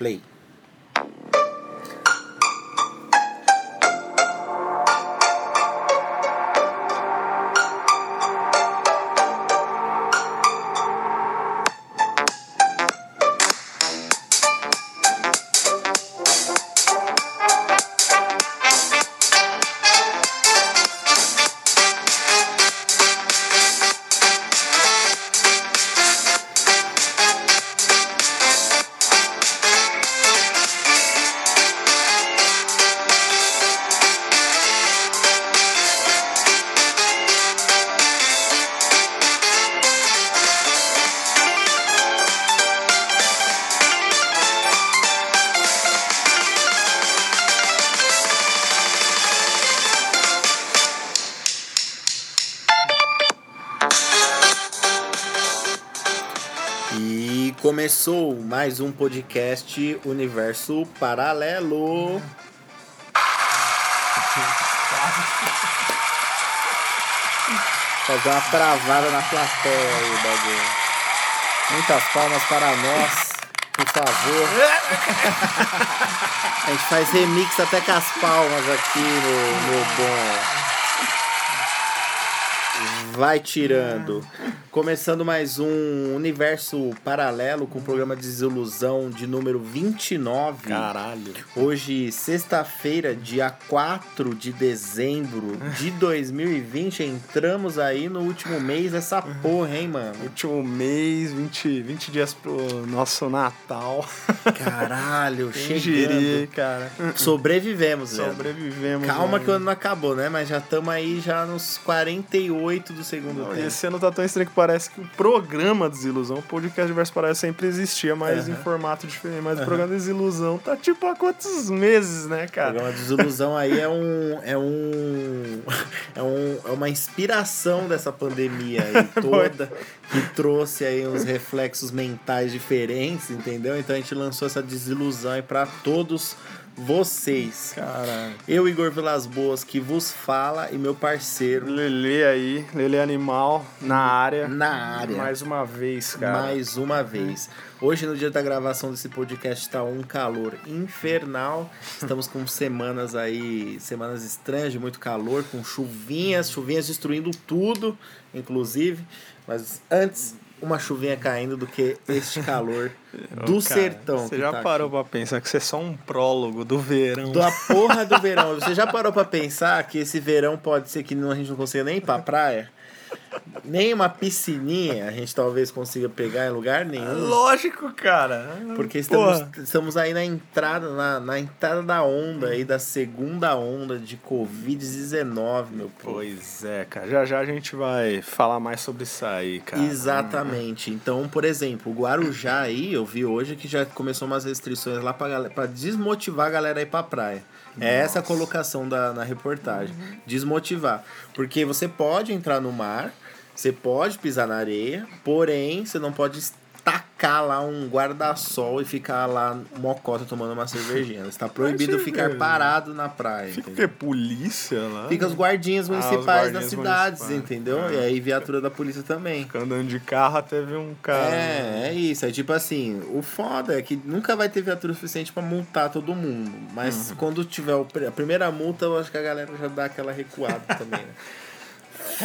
Play. Mais um podcast Universo Paralelo. Fazer uma travada na plateia aí, bagulho. Muitas palmas para nós, por favor. A gente faz remix até com as palmas aqui no, no bom. Vai tirando. Começando mais um universo paralelo com o programa Desilusão de número 29. Caralho. Hoje, sexta-feira, dia 4 de dezembro de 2020. Entramos aí no último mês dessa porra, hein, mano? Último mês, 20, 20 dias pro nosso Natal. Caralho, diria, chegando. cara. Sobrevivemos, velho. Sobrevivemos. Calma mano. que o ano não acabou, né? Mas já estamos aí já nos 48 do segundo Não, tempo. esse ano tá tão estranho que parece que o programa Desilusão, o podcast Diverso Parece sempre existia, mas Aham. em formato diferente. Mas o programa Desilusão tá tipo há quantos meses, né, O cara? programa Desilusão aí é um, é um. É um. É uma inspiração dessa pandemia aí toda, que trouxe aí uns reflexos mentais diferentes, entendeu? Então a gente lançou essa desilusão aí pra todos vocês. Caralho. Eu, Igor Vilas Boas, que vos fala, e meu parceiro Lele aí, Lele Animal, na área. na área. Mais uma vez, cara. Mais uma vez. Hoje, no dia da gravação desse podcast, está um calor infernal. Estamos com semanas aí, semanas estranhas de muito calor, com chuvinhas, chuvinhas destruindo tudo, inclusive. Mas antes, uma chuvinha caindo do que este calor do Ô, cara, sertão. Você já tá parou aqui. pra pensar que você é só um prólogo do verão? Da porra do verão. Você já parou pra pensar que esse verão pode ser que a gente não consiga nem ir pra praia? Nem uma piscininha a gente talvez consiga pegar em lugar nenhum. Lógico, cara. Porque estamos, Porra. estamos aí na entrada, na, na entrada da onda aí, da segunda onda de Covid-19, meu povo. Pois é, cara. Já já a gente vai falar mais sobre isso aí, cara. Exatamente. Então, por exemplo, o Guarujá aí, eu vi hoje que já começou umas restrições lá pra, galera, pra desmotivar a galera a ir pra praia. É essa a colocação da, na reportagem. Desmotivar. Porque você pode entrar no mar, você pode pisar na areia, porém, você não pode tacar lá um guarda-sol e ficar lá mocota tomando uma cervejinha. Está proibido ficar cerveja. parado na praia. Fica o entendeu? quê? Polícia lá? Fica os guardinhas Ah, municipais das guardinhas cidades, municipais. entendeu? Ah. E aí viatura da polícia também. Fica andando de carro até ver um cara. É, é isso. É tipo assim, o foda é que nunca vai ter viatura suficiente pra multar todo mundo. Mas quando tiver o a primeira multa, eu acho que a galera já dá aquela recuada também, né?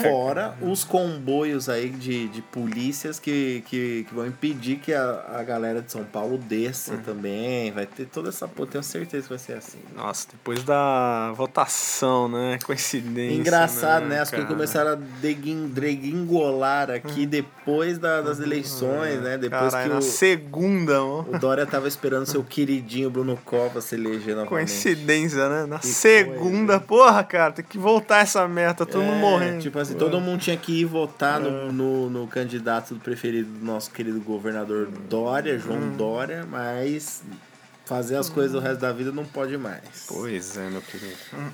Fora os comboios aí de, de polícias que, que, que vão impedir que a, a galera de São Paulo desça também. Vai ter toda essa. Pô, tenho certeza que vai ser assim. Nossa, depois da votação, né? Coincidência. Engraçado, né? As coisas começaram a degringolar aqui depois da- das eleições, né? Depois Caralho, que na o, segunda, ó. O Dória tava esperando seu queridinho Bruno Covas se eleger novamente. Coincidência, né? Na Que segunda, porra, cara, tem que voltar essa meta, todo mundo É, morrendo. Tipo assim, todo mundo tinha que ir votar no, no, no candidato preferido do nosso querido governador Dória, João Hum. Dória, mas fazer as coisas o resto da vida não pode mais. Pois é, meu querido.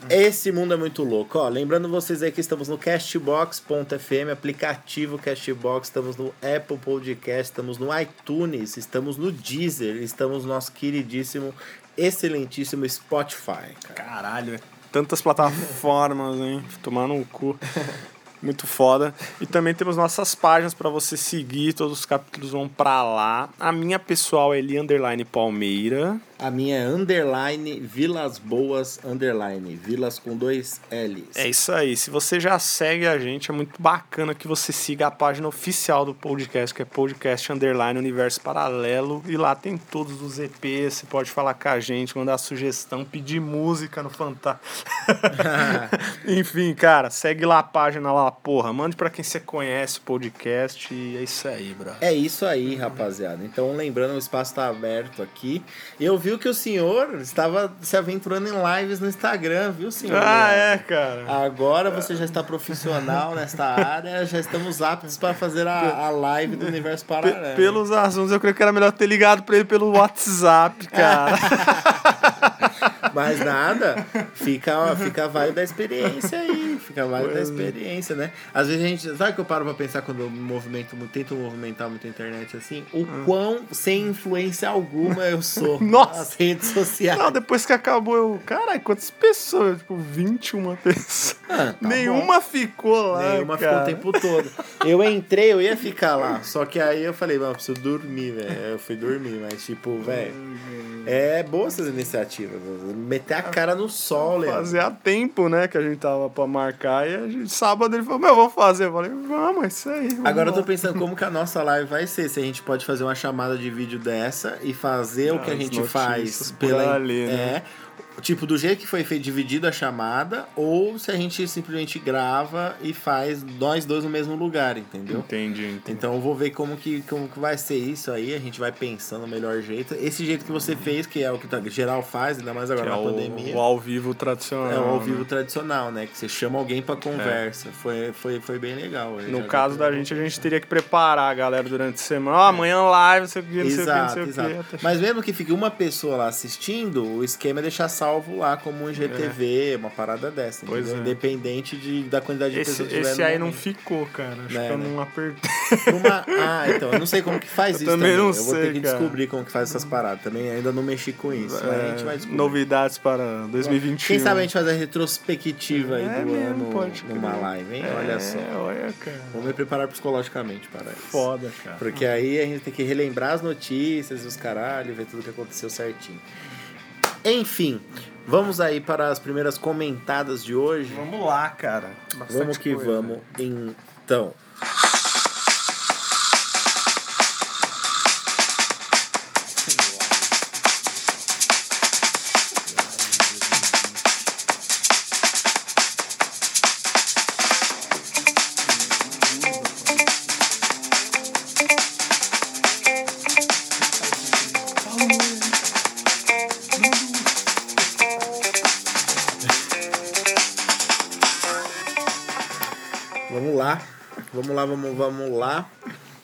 Esse mundo é muito louco. Ó, lembrando vocês aí que estamos no Castbox.fm, aplicativo Castbox, estamos no Apple Podcast, estamos no iTunes, estamos no Deezer, estamos no nosso queridíssimo, excelentíssimo Spotify. cara. Caralho, é tantas plataformas, hein? Tomar no cu. Muito foda. E também temos nossas páginas para você seguir, todos os capítulos vão para lá. A minha pessoal é Eli Underline Palmeira. A minha é underline Vilas Boas underline. Vilas com dois L's. É isso aí. Se você já segue a gente, é muito bacana que você siga a página oficial do podcast, que é podcast underline Universo Paralelo. E lá tem todos os EPs. Você pode falar com a gente, mandar sugestão, pedir música no Fantástico. Enfim, cara, segue lá a página lá, porra. Mande para quem você conhece o podcast. E é isso aí, bro. É isso aí, rapaziada. Então, lembrando, o espaço tá aberto aqui. Eu vi que o senhor estava se aventurando em lives no Instagram, viu, senhor? Ah, é, cara. Agora você já está profissional nesta área, já estamos aptos para fazer a, a live do Universo Paralelo. Pelos assuntos, eu creio que era melhor ter ligado para ele pelo WhatsApp, cara. Mas nada, fica, fica válido da experiência aí. Fica válido da experiência, né? Às vezes a gente. Sabe que eu paro pra pensar quando eu movimento, tento movimentar muito a internet assim? O quão sem influência alguma eu sou Nossa. nas redes sociais. Não, depois que acabou, eu. Caralho, quantas pessoas? Tipo, 21 pessoas. Ah, tá Nenhuma ficou lá. Nenhuma cara. ficou o tempo todo. Eu entrei, eu ia ficar lá. Só que aí eu falei, mano, preciso dormir, velho. Eu fui dormir, mas tipo, velho. É boa essas iniciativas. Meter a cara no sol, Leandro. Fazia tempo, né, que a gente tava pra marcar e a gente, sábado ele falou, meu, vamos fazer. Eu falei, vamos, é isso aí. vamos Agora eu tô lá." pensando como que a nossa live vai ser. Se a gente pode fazer uma chamada de vídeo dessa e fazer o que a gente faz pela. ali, né? É. Tipo, do jeito que foi feito, dividido a chamada, ou se a gente simplesmente grava e faz nós dois no mesmo lugar, entendeu? Entendi, entendi. Então eu vou ver como que, como que vai ser isso aí, a gente vai pensando o melhor jeito. Esse jeito que você fez, que é o que tá, geral faz, ainda mais agora Que é na o, pandemia. o ao vivo tradicional. É o ao né? vivo tradicional, né? Que você chama alguém pra conversa. Foi, foi, foi bem legal. No caso da gente, a gente teria que preparar a galera durante a semana. Ó, amanhã live, não sei o que, não sei o que, não sei o que. Mas mesmo que fique uma pessoa lá assistindo, o esquema é deixar salvo lá como um GTV, uma parada dessa. Pois entendeu? é. Independente de, da quantidade de Esse, pessoas que tiver esse aí não momento. ficou, cara. Acho Né, que eu né? não apertei. Uma- Ah, então, eu não sei como que faz Eu isso também também. não eu vou sei, ter que cara. descobrir como que faz essas paradas. Também ainda não mexi com isso. mas a gente vai É, descobrir. novidades para 2021. Quem sabe a gente faz a retrospectiva aí É do mesmo, ano pode numa crer. live, hein? É, Olha só. olha, cara. Vamos me preparar psicologicamente para isso. Foda, cara. Porque aí a gente tem que relembrar as notícias e os caralho, ver tudo que aconteceu certinho. Enfim, vamos aí para as primeiras comentadas de hoje. Vamos lá, cara. Bastante Vamos que coisa. vamos, então. Vamos lá, vamos, vamos lá.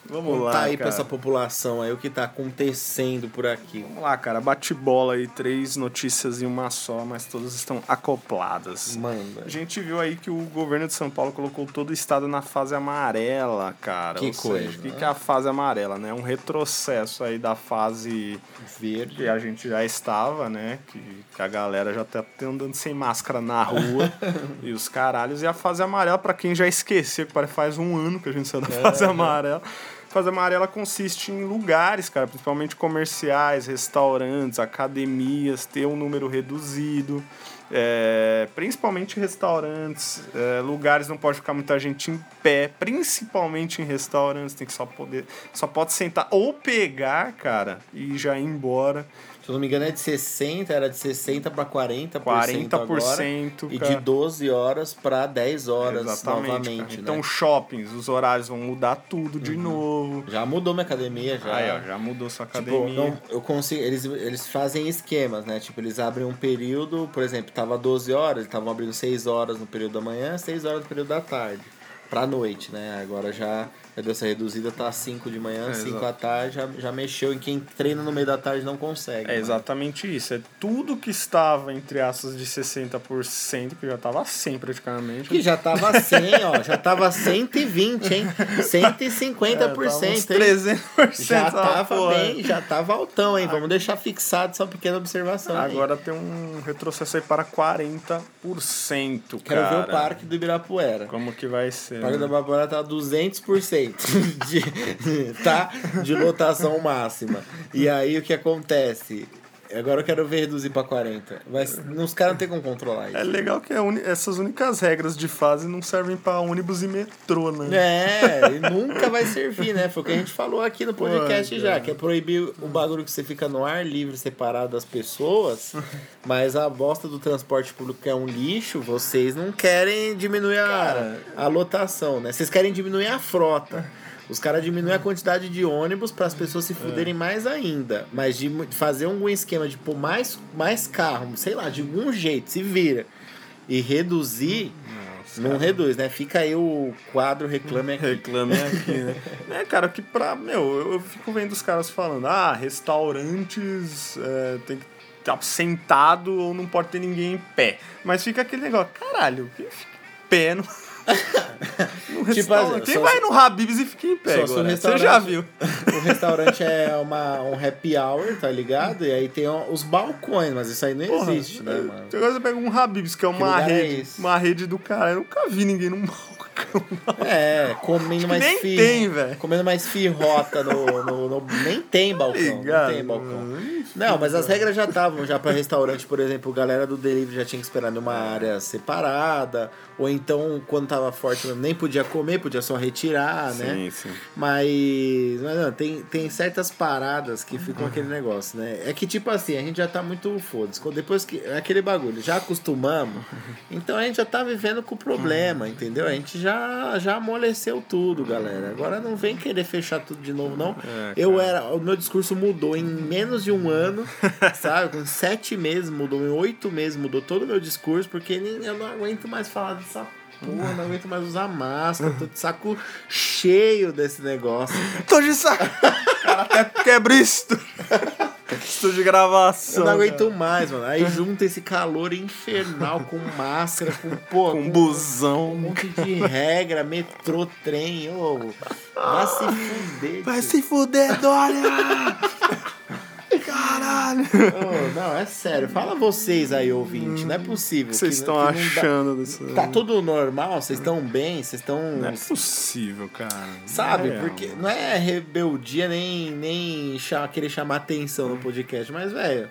Vamos Contar lá, aí pra cara. essa população aí o que tá acontecendo por aqui. Vamos lá, cara. Bate bola aí, três notícias em uma só, mas todas estão acopladas. Manda. A gente viu aí que o governo de São Paulo colocou todo o estado na fase amarela, cara. Que Ou coisa, O que, né? que é a fase amarela, né? Um retrocesso aí da fase Verde. que a gente já estava, né? Que, que a galera já tá andando sem máscara na rua e os caralhos. E a fase amarela, pra quem já esqueceu, que parece faz um ano que a gente saiu da fase amarela. A fase amarela consiste em lugares, cara, principalmente comerciais, restaurantes, academias, ter um número reduzido. É, principalmente restaurantes, é, lugares não pode ficar muita gente em pé, principalmente em restaurantes, tem que só poder, só pode sentar ou pegar, cara, e já ir embora. Se eu não me engano, é de 60, era de 60 para 40%, 40% agora. 40%, E de 12 horas para 10 horas Exatamente, novamente, cara. né? Então, shoppings, os horários vão mudar tudo de novo. Já mudou minha academia, já. Aí, ó, já mudou sua Tipo, academia. não, eu consigo, eles, eles fazem esquemas, né? Tipo, eles abrem um período, por exemplo, tava 12 horas, eles estavam abrindo 6 horas no período da manhã, 6 horas no período da tarde. Pra noite, né? Agora já, deu essa reduzida, tá 5 de manhã, É, 5 exato. à tarde, já, já mexeu em quem treina no meio da tarde não consegue. É né? exatamente isso. É tudo que estava, entre aspas, de 60%, que já estava 100 praticamente. Que já tava 100, ó, já tava 120, hein? 150%, É, tava uns hein? 300% Já essa tava porra. bem, já tava altão, hein? Vamos deixar fixado essa pequena observação. aí. Agora tem um retrocesso aí para 40%, Quero cara. ver o parque do Ibirapuera. Como que vai ser? O Parque da Ibirapuera tá 200% de, tá? de lotação máxima. E aí o que acontece? Agora eu quero ver reduzir pra 40. Mas os caras não tem como controlar isso. É legal que a uni- essas únicas regras de fase não servem pra ônibus e metrô, né? É, e nunca vai servir, né? Foi o que a gente falou aqui no podcast Pô, já, cara. que é proibir o bagulho que você fica no ar livre, separado das pessoas, mas a bosta do transporte público que é um lixo, vocês não querem diminuir a, a lotação, né? Vocês querem diminuir a frota. Os caras diminuem a quantidade de ônibus para as pessoas se fuderem mais ainda. Mas de fazer algum esquema de pôr mais, mais carro, sei lá, de algum jeito, se vira. E reduzir, Nossa, não reduz, né? Fica aí o quadro Reclame Aqui. Reclame aqui, né? É, cara, que pra. Meu, eu, fico vendo os caras falando, ah, restaurantes é, tem que estar sentado ou não pode ter ninguém em pé. Mas fica aquele negócio, caralho, pé no. restaurante? assim, Quem só vai se- no Habib's e fica em pé agora? Você já viu? O restaurante é uma, um happy hour, tá ligado? E aí tem os balcões, mas isso aí não Porra, existe, né, mano? Agora você pega um Habib's, que é uma lugar é rede. esse? uma rede do cara. Eu nunca vi ninguém num balcão. É, comendo mais nem fi- tem, velho. Comendo mais firrota no, no, no- Nem tem balcão. Não Ligado? tem balcão. Não, mas as regras já estavam já para restaurante, por exemplo, galera do delivery já tinha que esperar numa área separada, ou então quando tava forte nem podia comer, podia só retirar, né? Sim, sim. Mas, mas não, tem, tem certas paradas que ficam aquele negócio, né? É que tipo assim, a gente já tá muito foda-se. Depois que. É aquele bagulho, já acostumamos, então a gente já tá vivendo com o problema, entendeu? A gente já, já amoleceu tudo, galera. Agora não vem querer fechar tudo de novo, não. É, Eu era. O meu discurso mudou em menos de um ano, sabe? Com sete meses mudou, em oito meses mudou todo o meu discurso, porque nem, eu não aguento mais falar dessa porra, não aguento mais usar máscara, tô de saco cheio desse negócio. Tô de saco. Cara, até quebra isso. Estou de gravação. Eu não aguento mais, mano. Aí junta esse calor infernal com máscara, com pô, Com com busão. um monte de regra, metrô, trem, ô. Vai se fuder. Vai tio. se fuder, Dória! Caralho! Ô, não, é sério. Fala vocês aí, ouvinte. Não é possível. O que vocês que- estão que não dá- achando disso? Tá tudo normal? Vocês estão bem? Vocês estão. Não é possível, cara. Sabe? É Porque não é rebeldia nem, nem querer chamar atenção no podcast, mas, velho,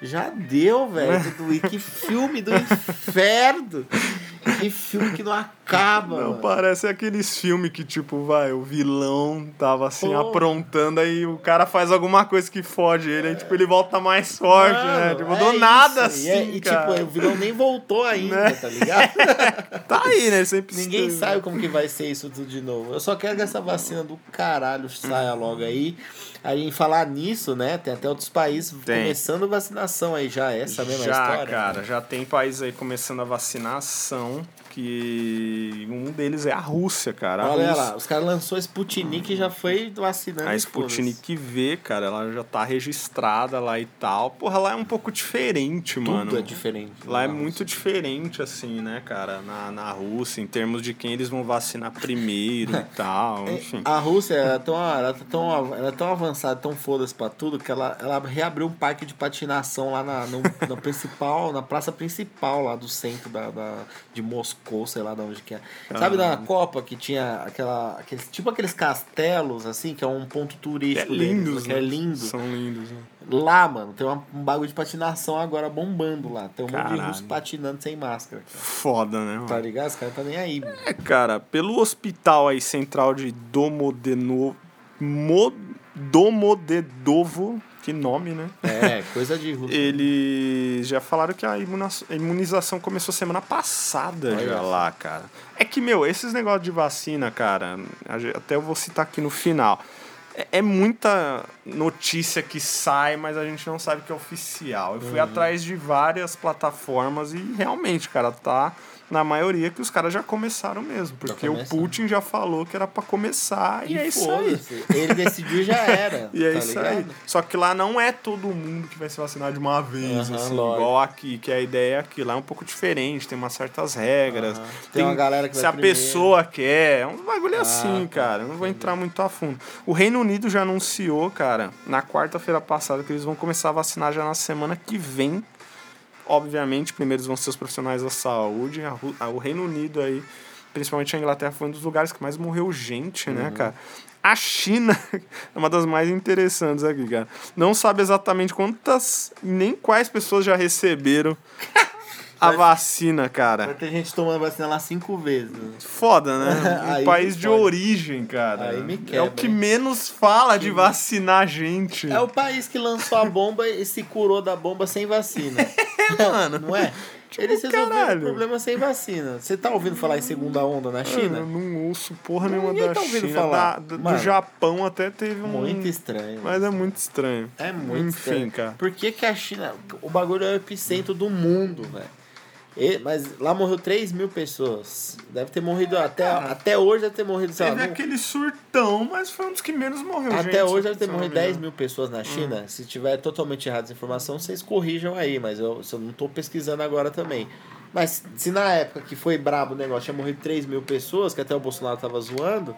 já deu, velho. tudo- E que filme do inferno! Que filme que não acaba, Não, mano. parece aqueles filmes que, tipo, vai, o vilão tava assim Pô. aprontando, aí o cara faz alguma coisa que fode ele, aí, tipo, ele volta mais forte, né? Mano, Tipo, é do nada isso. assim. E, é- e, cara. tipo, o vilão nem voltou ainda, Né? tá ligado? Tá aí, né? Sempre Ninguém esteve. sabe como que vai ser isso tudo de novo. Eu só quero que essa vacina do caralho saia logo aí. Aí, em falar nisso, né? Tem até outros países Tem. começando vacinação aí já. Essa mesma já, história. cara, já tem países aí começando a vacinação, que um deles é a Rússia, cara. A Olha Rússia- lá, os caras lançou a Sputnik e já foi vacinando. A. Sputnik V, cara, ela já tá registrada lá e tal. Porra, lá é um pouco diferente, Tudo mano. é diferente. Lá é Nossa. muito diferente, assim, né, cara, na, na Rússia, em termos de quem eles vão vacinar primeiro e tal, enfim. A Rússia ela é tão, ela, tá tão, ela é tão avançada, tão foda-se pra tudo, que ela, ela reabriu um parque de patinação lá na, no, na principal, na praça principal lá do centro da, da, de Moscou, sei lá de onde que é. Sabe na Copa que tinha aquela, aqueles, tipo aqueles castelos, assim, que é um ponto É turístico deles, lindos, que é né? lindo. São lindos, né? Lá, mano, tem uma- um bagulho de patinação agora bombando lá. Tem um monte de Caralho. russo patinando sem máscara. cara. Foda, né, mano? Tá ligado? Os caras tá nem aí, mano. É, cara, pelo hospital aí central de Domodeno... Mo... Domodedovo, que nome, né? É, coisa de russo. Eles já falaram que a imunização começou semana passada Olha já lá, cara. É que, meu, esses negócios de vacina, cara, até eu vou citar aqui no final. É, é muita notícia que sai, mas a gente não sabe que é oficial. Eu fui Uhum. atrás de várias plataformas e realmente, cara, tá na maioria que os caras já começaram mesmo. Porque o. Putin já falou que era pra começar e, é isso aí. Ele decidiu e já era. E é tá isso ligado? aí. Só que lá não é todo mundo que vai se vacinar de uma vez, Aham, assim, lógico. igual aqui, que a ideia é que lá é um pouco diferente, tem umas certas regras. Aham. Tem uma galera que Se a primeiro. pessoa quer, é um bagulho assim, tá, cara. Não vou entrar muito a fundo. O Reino Unido já anunciou, cara, na quarta-feira passada, que eles vão começar a vacinar já na semana que vem. Obviamente, primeiro eles vão ser os profissionais da saúde. A a- o Reino Unido aí principalmente a Inglaterra foi um dos lugares que mais morreu gente, né, cara? A China é uma das mais interessantes aqui, cara. Não sabe exatamente quantas nem quais pessoas já receberam a vacina, cara. Vai ter gente tomando vacina lá cinco vezes. Foda, né? Um país de fode. origem, cara. Aí me é o quebra, que menos fala de vacinar gente. É o país que lançou a bomba e se curou da bomba sem vacina. mano. Não é? Eles resolveram caralho. o problema sem vacina. Você tá ouvindo falar em segunda onda na China? eu não ouço porra nenhuma Ninguém da tá ouvindo China. falar. Da- do, do Mano. Japão até teve um. Muito estranho. Mas é muito estranho. É muito Enfim, estranho. cara. Por que, que a China. O bagulho é o epicentro do mundo, velho. E- Mas lá morreu 3 mil pessoas. Deve ter morrido até, até hoje, deve ter morrido, sei lá, Teve não- aquele surtão, mas foi um dos que menos morreu. Até gente, hoje deve ter morrido me 10 engano. mil pessoas na Hum. China. Se tiver totalmente errada essa informação, vocês corrijam aí, mas eu, eu não tô pesquisando agora também. Mas se na época que foi brabo o negócio tinha morrido 3 mil pessoas, que até o Bolsonaro tava zoando,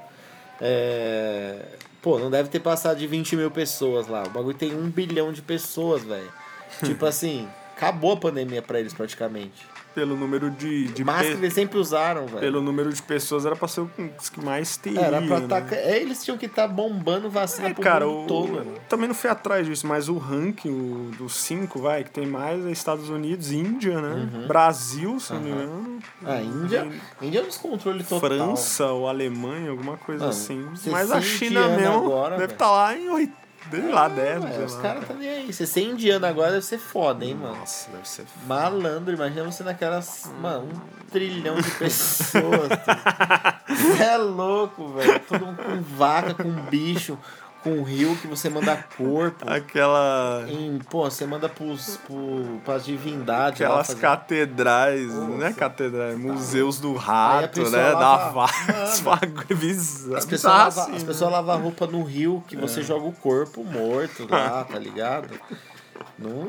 é... pô, não deve ter passado de 20 mil pessoas lá. O bagulho tem um bilhão de pessoas, velho. tipo assim, acabou a pandemia pra eles praticamente pelo número de. de Máscara pe... eles sempre usaram, velho. Pelo número de pessoas era pra ser o que mais teria. Era pra né? é, eles tinham que estar tá bombando vacina é, pro cara, mundo o... todo. Também não fui atrás disso, mas o ranking dos cinco, vai, que tem mais é Estados Unidos, Índia, né? Uhum. Brasil, se não me engano. A Índia. a Índia é um descontrole total. França ou Alemanha, alguma coisa assim. Mas a China mesmo agora, deve estar tá lá em 80. Desde lá, 10, ah, Os caras tá nem aí. Você ser indiano agora deve ser foda, hein, mano? Nossa, deve ser foda. Malandro, imagina você naquelas. Mano, um trilhão de pessoas. É louco, velho. Todo mundo com vaca, com bicho com rio que você manda corpo. aquela. Em, pô, você manda pros, pro, pras divindades. Aquelas fazer- catedrais, né? Catedrais, museus do rato, pessoa né? Da lava- vaca, bagulho bizarro. As pessoas, lavam, assim, as né? lavam roupa no rio que É. você joga o corpo morto lá, tá ligado? Não,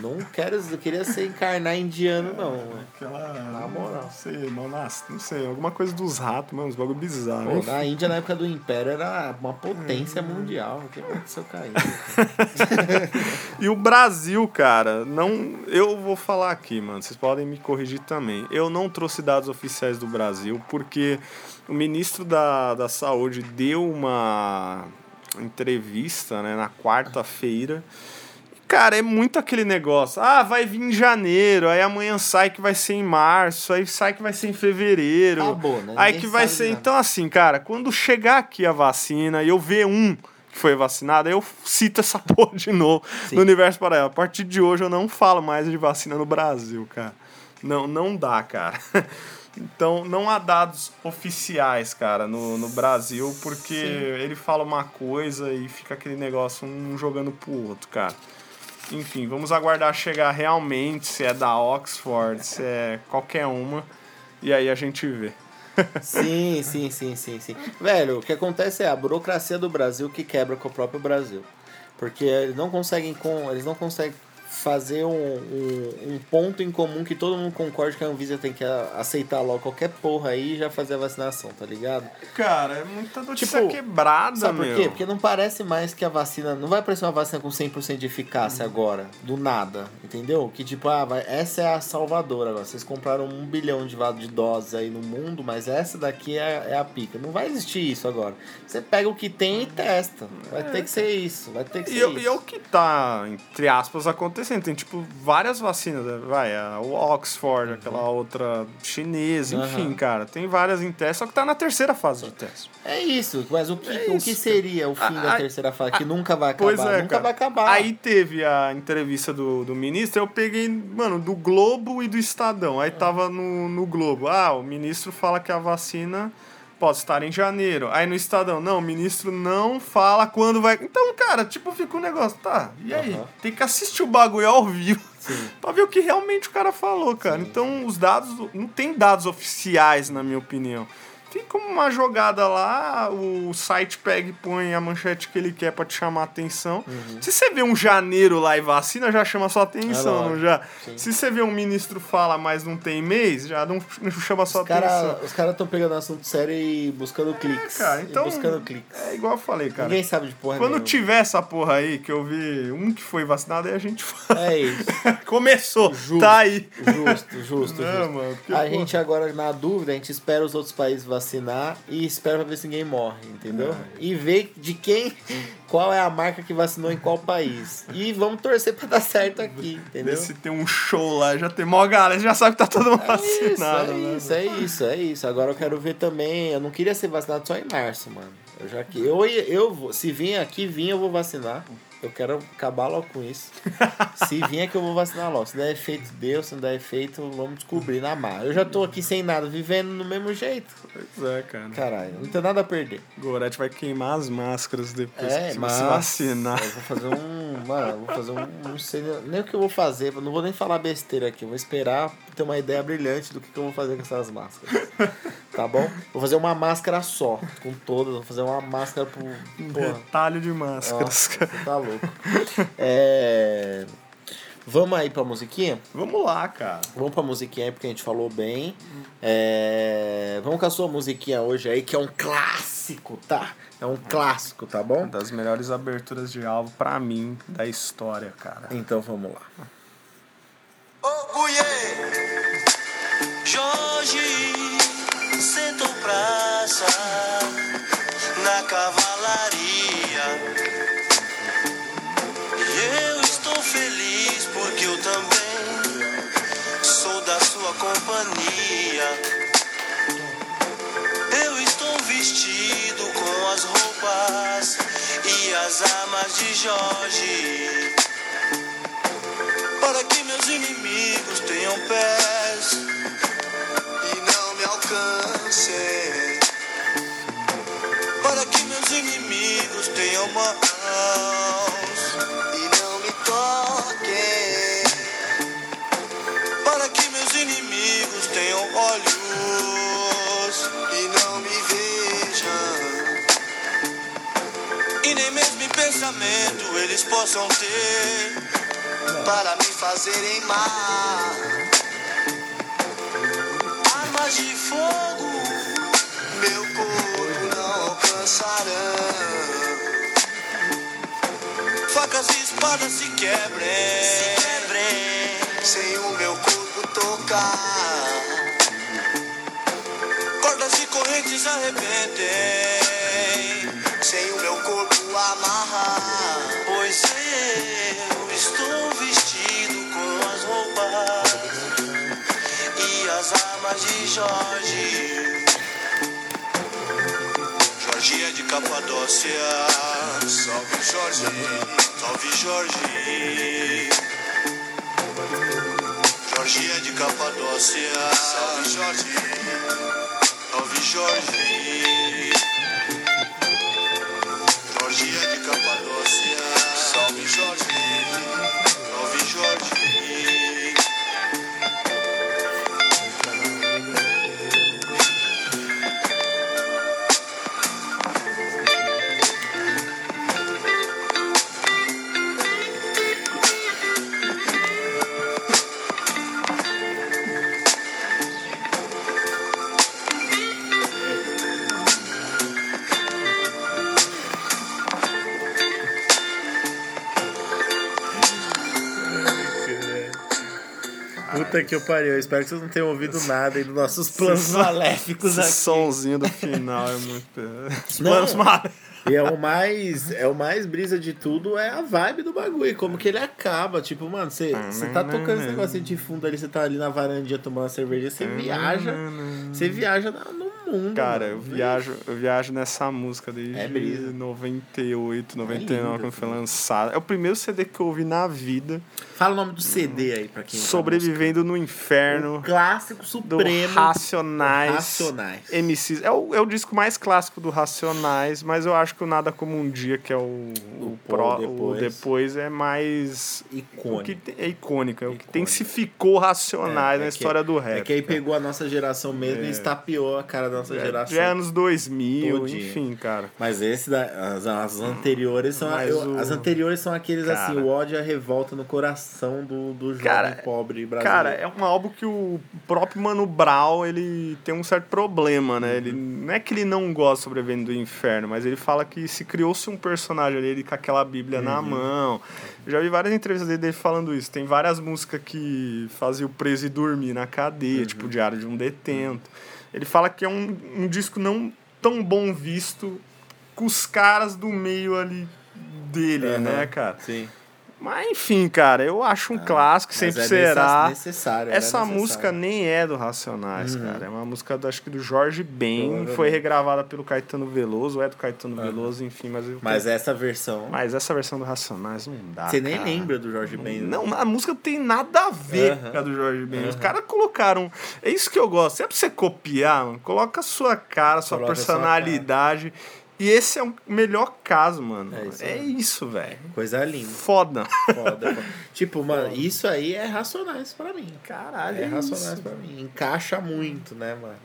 não quero, queria ser encarnar indiano, não. mano. Aquela. Na moral. Não sei, nasce, não sei. Alguma coisa dos ratos, mano, uns bagulho bizarro. Pô, na Índia, na época do Império, era uma potência mundial. O que aconteceu com a Índia? E o Brasil, cara, não. Eu vou falar aqui, mano. Vocês podem me corrigir também. Eu não trouxe dados oficiais do Brasil porque o ministro da, da Saúde deu uma entrevista né, na quarta-feira. Cara, é muito aquele negócio. Ah, vai vir em janeiro, aí amanhã sai que vai ser em março, aí sai que vai ser em fevereiro. Acabou, né? Aí Ninguém que vai ser. nada. Então, assim, cara, quando chegar aqui a vacina e eu ver um que foi vacinado, aí eu cito essa porra de novo Sim. no universo paralelo. A partir de hoje eu não falo mais de vacina no Brasil, cara. Não, não dá, cara. Então, não há dados oficiais, cara, no, no Brasil, porque ele fala uma coisa e fica aquele negócio um jogando pro outro, cara. Enfim, vamos aguardar chegar realmente se é da Oxford, se é qualquer uma, e aí a gente vê. Sim, sim, sim, sim, sim. Velho, o que acontece é a burocracia do Brasil que quebra com o próprio Brasil. Porque eles não conseguem, com, eles não conseguem fazer um, um, um ponto em comum que todo mundo concorde que a Anvisa tem que aceitar logo qualquer porra aí e já fazer a vacinação, tá ligado? Cara, é muita notícia Tipo, quebrada, Sabe por meu. quê? Porque não parece mais que a vacina. Não vai parecer uma vacina com 100% de eficácia agora, do nada, entendeu? Que tipo, ah, vai, essa é a salvadora agora. Vocês compraram um bilhão de, de doses aí no mundo, mas essa daqui é, é a pica. Não vai existir isso agora. Você pega o que tem e testa. Vai ter que ser isso. Vai ter que E, ser é- isso. e é o que tá, entre aspas, acontecendo. Tem, tipo, várias vacinas. né? Vai, a, o Oxford, aquela outra chinesa, enfim, Uhum. cara. Tem várias em teste, só que tá na terceira fase de teste. É isso, mas o que, É o isso, que seria o fim A- da a- terceira fase? Que nunca vai acabar. Pois é, nunca cara. vai acabar. Aí teve a entrevista do, do ministro, eu peguei, mano, do Globo e do Estadão. Aí tava no, no Globo. Ah, o ministro fala que a vacina pode estar em janeiro. Aí no Estadão, não, o ministro não fala quando vai. Então, cara, tipo, fica um negócio, tá, e aí? Aham. Tem que assistir o bagulho ao vivo. Pra ver o que realmente o cara falou, cara. Sim, então, os dados. Não tem dados oficiais, na minha opinião. Fica uma jogada lá, o site pega e põe a manchete que ele quer pra te chamar a atenção. Uhum. Se você vê um janeiro lá e vacina, já chama sua É atenção, lógico, não já? sim. Se você vê um ministro fala, mas não tem mês, já não, não chama sua Os caras atenção. os cara estão pegando assunto sério e buscando cliques. cara, então- buscando cliques. É igual eu falei, cara. Ninguém sabe de porra Quando nenhuma. tiver essa porra aí, que eu vi um que foi vacinado, aí a gente fala. É isso. Começou, Justo. tá aí. Justo, justo, Não, justo. mano, a pô, gente agora, na dúvida, a gente espera os outros países vacinar e espera pra ver se ninguém morre, entendeu? E ver de quem, qual é a marca que vacinou em qual país. E vamos torcer pra dar certo aqui, entendeu? Se tem um show lá, já tem mó galera, já sabe que tá todo mundo É isso, vacinado, é né? isso, é isso, é isso. Agora eu quero ver também. Eu não queria ser vacinado só em março, mano. Eu já que eu eu se vir aqui vir eu vou vacinar. Eu quero acabar logo com isso. se vir é que eu vou vacinar logo. Se der efeito Deus, se não der efeito, vamos descobrir na mar. Eu já tô aqui sem nada, vivendo no mesmo jeito. Pois é, cara. Caralho, não tem nada a perder. Gorete vai queimar as máscaras depois É, que mas se vacinar. Eu vou fazer um. Mano, vou fazer um. Não sei nem o que eu vou fazer. Não vou nem falar besteira aqui. eu Vou esperar ter uma ideia brilhante do que, que eu vou fazer com essas máscaras. Tá bom? Vou fazer uma máscara só, com todas. Vou fazer uma máscara pro. Um Porra. retalho de máscaras, Nossa, cara. você tá louco. É. Vamos aí pra musiquinha? Vamos lá, cara. Vamos pra musiquinha aí, porque a gente falou bem. É, Vamos com a sua musiquinha hoje aí, que é um clássico, tá? É um clássico, tá bom? Uma das melhores aberturas de álbum pra mim da história, cara. Então vamos lá. Jorge sentou praça na cavalaria. E eu estou feliz porque eu também sou da sua companhia. Eu estou vestido com as roupas e as armas de Jorge para que meus inimigos tenham pés e alcancem. Para que meus inimigos tenham mãos e não me toquem. Para que meus inimigos tenham olhos e não me vejam. E nem mesmo em pensamento eles possam ter para me fazerem mal. De fogo, meu corpo não alcançarão. Facas e espadas se quebrem, se quebrem, sem o meu corpo tocar. Cordas e correntes arrebentem, sem o meu corpo amarrar. Pois eu de Jorge. Jorge é de Capadócia, salve Jorge, salve Jorge. Jorge é de Capadócia, salve Jorge, salve Jorge. Jorge Puta que eu pariu. Eu espero que vocês não tenham ouvido nada aí dos nossos planos maléficos Esse aqui. somzinho do final é muito. Planos maléficos. E é o mais, é o mais brisa de tudo é a vibe do bagulho, como que ele acaba. Tipo, mano, você você tá tocando esse negocinho de fundo ali, você tá ali na varandinha tomando uma cerveja, você viaja. Você viaja na- mundo. Cara, mano. eu viajo, eu viajo nessa música desde É brisa. 98, 99, linda, quando foi lançada. É o primeiro CD que eu ouvi na vida. Fala o nome do CD aí pra quem não Sobrevivendo no. Inferno. O clássico Do supremo. Racionais. Racionais. MCs. É o, é o disco mais clássico do Racionais, mas eu acho que o Nada Como Um Dia, que é o, o, pô, pró- depois. o depois, é mais. O Icônico. que é icônico, é o que intensificou Racionais É, é na que- história do rap. É que aí cara. pegou a nossa geração mesmo e estapeou a cara da nossa geração. Já é anos 2000, Todinho. enfim, cara. Mas esse da, as, as anteriores são eu- o- as anteriores são aqueles assim, Cara. o ódio e a revolta no coração do, do jovem Cara, pobre brasileiro. Cara, é um álbum que o próprio Mano Brown, ele tem um certo problema, né? Ele não é que ele não gosta de Sobrevivendo do Inferno, mas ele fala que se criou-se um personagem ali ele com aquela Bíblia na mão. Eu já vi várias entrevistas dele, dele falando isso. Tem várias músicas que fazia o preso ir dormir na cadeia, tipo Diário de um Detento. Ele fala que é um, um disco não tão bom visto com os caras do meio ali dele, Aham, né, cara? Sim. Mas enfim, cara, eu acho um clássico, Ah, Mas sempre é será. necess- necessário. era Essa necessário. música nem é do Racionais, cara. É uma música, do, acho que do Jorge Ben. Foi regravada pelo Caetano Veloso, é do Caetano Veloso, enfim. Mas, eu- Mas essa versão. mas essa versão do Racionais não dá. você nem cara. lembra do Jorge Ben. né? Não, a música não tem nada a ver Aham. com a do Jorge Ben. Os caras colocaram. É isso que eu gosto. Se é pra você copiar, mano, coloca a sua cara, a sua Coloca a sua personalidade. E esse é o melhor caso, mano. É isso É aí. isso, velho. Coisa linda. Foda. Foda, foda. tipo, mano, isso aí é racionais pra mim. Caralho, É racionais pra mim. Encaixa muito, né, mano?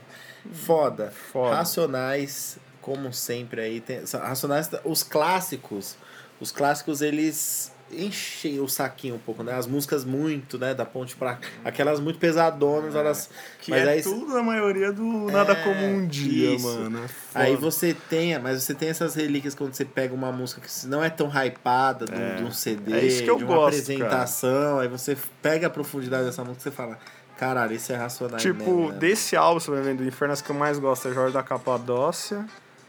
Foda. Foda. Racionais, como sempre aí. Tem, racionais, os clássicos. Os clássicos, eles enchem o saquinho um pouco, né? As músicas muito, né? Da ponte pra. Aquelas muito pesadonas, elas. Que mas é aí, tudo na maioria do Nada É, Como Um Dia, isso. mano. É Aí você tem, mas você tem essas relíquias quando você pega uma música que não é tão hypada, de um- de um CD, É isso que eu de uma gosto, apresentação, aí você pega a profundidade dessa música e você fala, caralho, isso é racional. Tipo, mesmo, né? desse álbum, Sobrevivendo do Inferno, as que eu mais gosto é Jorge da Capadócia.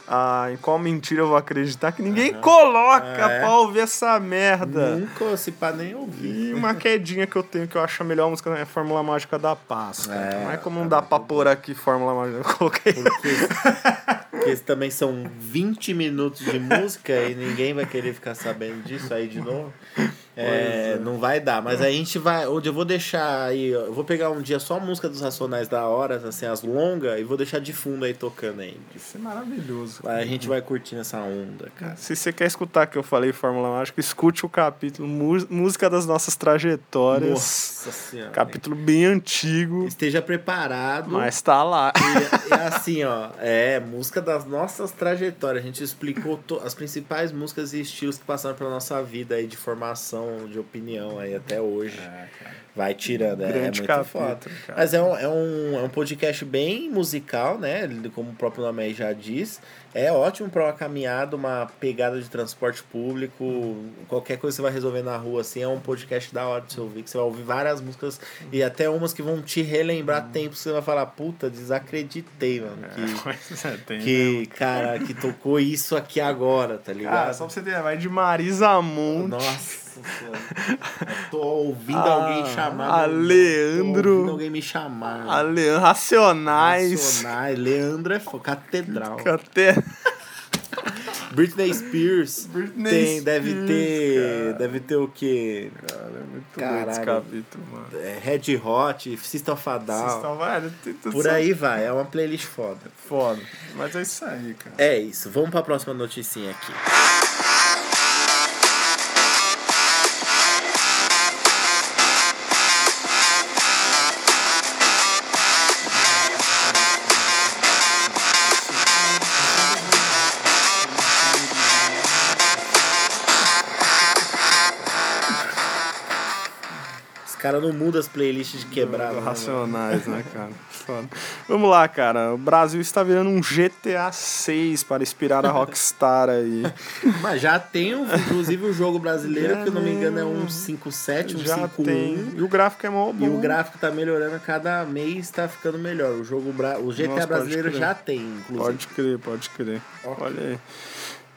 Ah, em qual mentira eu vou acreditar que ninguém coloca É. pra ouvir essa merda. Nunca, se pá, nem ouvi. E uma quedinha que eu tenho que eu acho a melhor música é Fórmula Mágica da. Cara. É, Não é como não dá pra pôr aqui Fórmula Mágica. Eu coloquei. Porque, porque também são 20 minutos de música e ninguém vai querer ficar sabendo disso aí de novo. É, não vai dar, mas a gente vai. Onde eu vou deixar aí, eu vou pegar um dia só a música dos Racionais da hora, assim, as longas, e vou deixar de fundo aí tocando aí. Isso é maravilhoso. Aí a gente vai curtindo essa onda, cara. Se você quer escutar que eu falei Fórmula Mágica, escute o capítulo Música das Nossas Trajetórias. Nossa senhora. Capítulo bem antigo, Esteja preparado. mas tá lá. E, e assim, ó, é música das nossas trajetórias. A gente explicou as principais músicas e estilos que passaram pela nossa vida aí de formação, de opinião aí até hoje. Vai tirando, é, é muito capítulo. Mas é um, é, um, é um podcast bem musical, né? Como o próprio nome aí já diz. É ótimo para uma caminhada, uma pegada de transporte público, qualquer coisa que você vai resolver na rua, assim, é um podcast da hora de você ouvir, que você vai ouvir várias músicas e até umas que vão te relembrar tempos que você vai falar, puta, desacreditei, mano. Que, Pois é, tem que cara, que tocou isso aqui agora, tá ligado? Cara, só pra você ter, vai de Marisa Monte. Nossa tô ouvindo Ah, alguém chamar. a Leandro. Tô ouvindo alguém me chamar. A Leandro, Racionais. Racionais. Leandro é fo- catedral. Até... Britney Spears. Britney tem, deve Spears, ter. cara. Deve ter o quê? Cara, é muito Caralho. esse capítulo, mano. É, Red Hot, System velho, tem tudo Por aí vai, é uma playlist foda. Foda. Mas é isso aí, cara. É isso, vamos pra próxima noticinha aqui. Os caras não mudam as playlists de quebrada. né? Racionais, né, cara? Foda. Vamos lá, cara. O Brasil está virando um GTA 6 para inspirar a Rockstar aí. Mas já tem, um, inclusive, o jogo brasileiro, Já que eu não me engano é um 57, um Já 51. tem. E o gráfico é mó bom. E o gráfico tá melhorando a cada mês, tá ficando melhor. O jogo bra... o GTA Nossa, brasileiro já tem, inclusive. Pode crer, pode crer. Olha aí.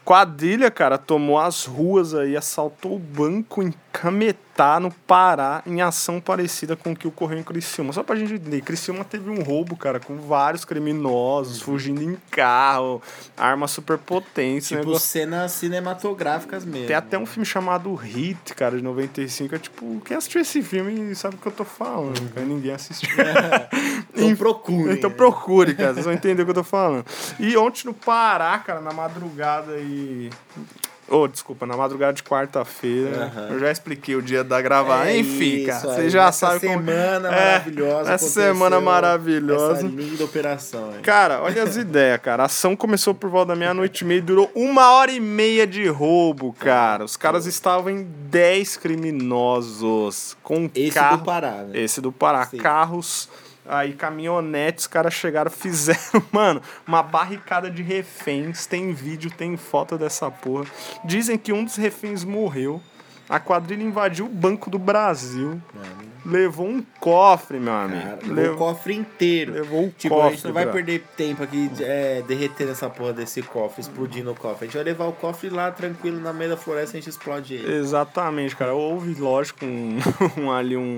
Quadrilha, cara, tomou as ruas aí, assaltou o banco em Cametá, no Pará, em ação parecida com o que ocorreu em Criciúma. Só pra gente entender, Criciúma teve um roubo, cara, com vários criminosos, fugindo em carro, armas superpotentes. Tipo, negócio... cenas cinematográficas mesmo. Tem até um filme chamado Hit, cara, de 95. É tipo, quem assistiu esse filme sabe o que eu tô falando, cara. Ninguém assistiu. Então procure. Então procure, cara. Vocês vão entender o que eu tô falando. E ontem no Pará, cara, na madrugada aí. Ô, desculpa, na madrugada de quarta-feira. Aham. Eu já expliquei o dia da gravar. É Enfim, cara, você já nessa sabe como. semana É, maravilhosa. Essa aconteceu semana maravilhosa. Essa linda operação aí. Cara, olha as ideias, cara. A ação começou por volta da meia-noite e meia e durou uma hora e meia de roubo, cara. Os caras estavam em 10 criminosos. Com Esse carro. do Pará, né? Esse do Pará. Sim. Carros, aí caminhonetes, os caras chegaram, fizeram, mano, uma barricada de reféns. Tem vídeo, tem foto dessa porra. Dizem que um dos reféns morreu. A quadrilha invadiu o Banco do Brasil. Levou um cofre, meu amigo. Cara, levou Levou- o cofre inteiro. levou o tipo, a cofre, gente não vai bro. perder tempo aqui é, derretendo essa porra desse cofre, explodindo o cofre. A gente vai levar o cofre lá tranquilo na meio da floresta e a gente explode ele. Exatamente, cara. Houve, lógico, um, um ali um